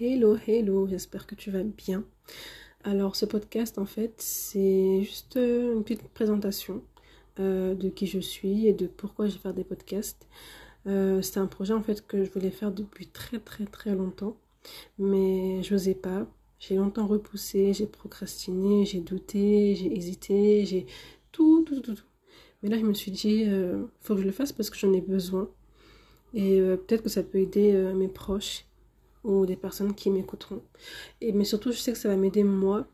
Hello, hello, j'espère que tu vas bien. Alors ce podcast en fait c'est juste euh, une petite présentation euh, de qui je suis et de pourquoi je vais faire des podcasts. Euh, c'est un projet en fait que je voulais faire depuis très très très longtemps mais je n'osais pas. J'ai longtemps repoussé, j'ai procrastiné, j'ai douté, j'ai hésité, j'ai tout, tout, tout, tout. Mais là je me suis dit, faut que je le fasse parce que j'en ai besoin. Et peut-être que ça peut aider mes proches ou des personnes qui m'écouteront. Et, mais surtout, je sais que ça va m'aider moi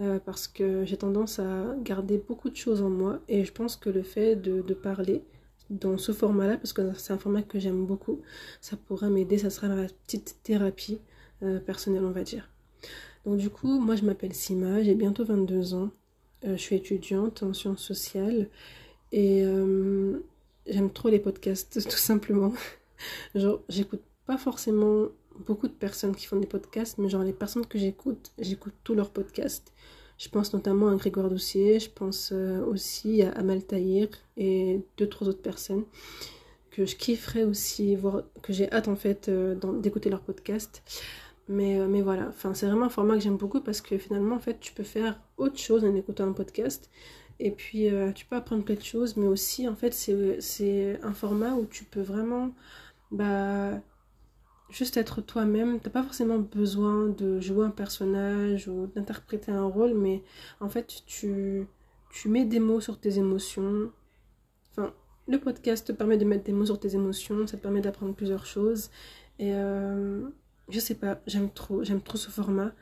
euh, parce que j'ai tendance à garder beaucoup de choses en moi et je pense que le fait de, parler dans ce format-là, parce que c'est un format que j'aime beaucoup, ça pourra m'aider, ça sera ma petite thérapie euh, personnelle, on va dire. Donc du coup, moi je m'appelle Sima, j'ai bientôt 22 ans, euh, je suis étudiante en sciences sociales et j'aime trop les podcasts, tout simplement. Genre, j'écoute pas forcément beaucoup de personnes qui font des podcasts, mais genre les personnes que j'écoute, j'écoute tous leurs podcasts. Je pense notamment à Grégoire Doucier, je pense euh, aussi à Amal Tahir et deux, trois autres personnes que je kifferais aussi voir, que j'ai hâte en fait euh, d'écouter leurs podcasts. Mais, euh, mais voilà, enfin, c'est vraiment un format que j'aime beaucoup parce que finalement, en fait, tu peux faire autre chose en écoutant un podcast. Et puis, tu peux apprendre plein de choses, mais aussi, en fait, c'est un format où tu peux vraiment bah, juste être toi-même. T'as pas forcément besoin de jouer un personnage ou d'interpréter un rôle, mais en fait, tu, tu mets des mots sur tes émotions. Enfin, le podcast te permet de mettre des mots sur tes émotions, ça te permet d'apprendre plusieurs choses. Et euh, je sais pas, j'aime trop, ce format.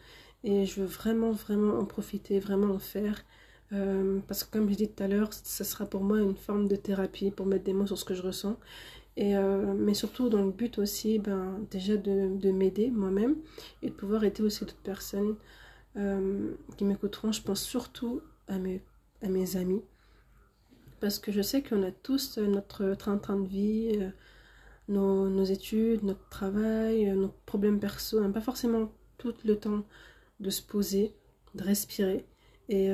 Et je veux vraiment, vraiment en profiter, vraiment en faire. Euh, parce que comme je dit tout à l'heure, ça sera pour moi une forme de thérapie pour mettre des mots sur ce que je ressens. Euh, mais surtout dans le but aussi ben, déjà de, de m'aider moi-même et de pouvoir aider aussi d'autres personnes euh, qui m'écouteront. Je pense surtout à mes, à mes amis. Parce que je sais qu'on a tous notre train-train de vie, euh, nos, nos, études, notre travail, nos problèmes perso. N'a pas forcément tout le temps de se poser, de respirer. Et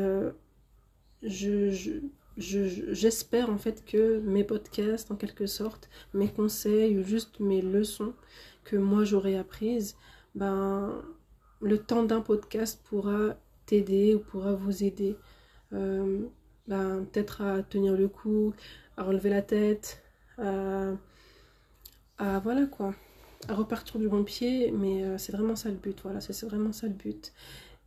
je j'espère en fait que mes podcasts, en quelque sorte, mes conseils ou juste mes leçons que moi j'aurais apprises, ben, le temps d'un podcast pourra t'aider ou pourra vous aider. Euh, ben, peut-être à tenir le coup, à relever la tête, à, voilà quoi, à repartir du bon pied, mais euh, c'est vraiment ça le but, voilà, c'est vraiment ça le but.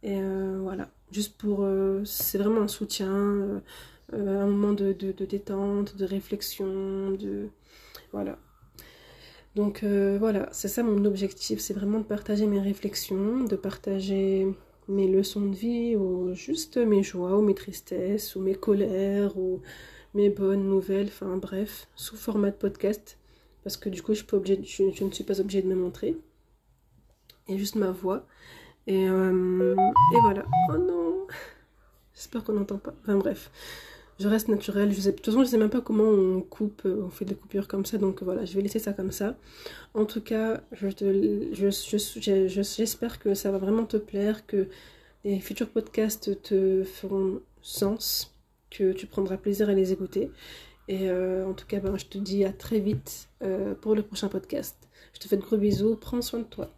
Et euh, voilà, juste pour, c'est vraiment un soutien euh, un moment de, détente, de réflexion, de... Voilà. Donc euh, voilà, c'est ça mon objectif, c'est vraiment de partager mes réflexions, de partager mes leçons de vie, ou juste mes joies, ou mes tristesses, ou mes colères, ou mes bonnes nouvelles, enfin bref, sous format de podcast, parce que du coup je, ne suis pas obligée de me montrer, et juste ma voix. Et, euh, et voilà. Oh non J'espère qu'on n'entend pas. Enfin bref je reste naturelle. Je sais, de toute façon, je sais même pas comment on coupe, euh, on fait des coupures comme ça. Donc voilà, je vais laisser ça comme ça. En tout cas, je j'espère je, que ça va vraiment te plaire, que les futurs podcasts te feront sens, que tu prendras plaisir à les écouter. Et euh, en tout cas, ben, je te dis à très vite euh, pour le prochain podcast. Je te fais de gros bisous. Prends soin de toi.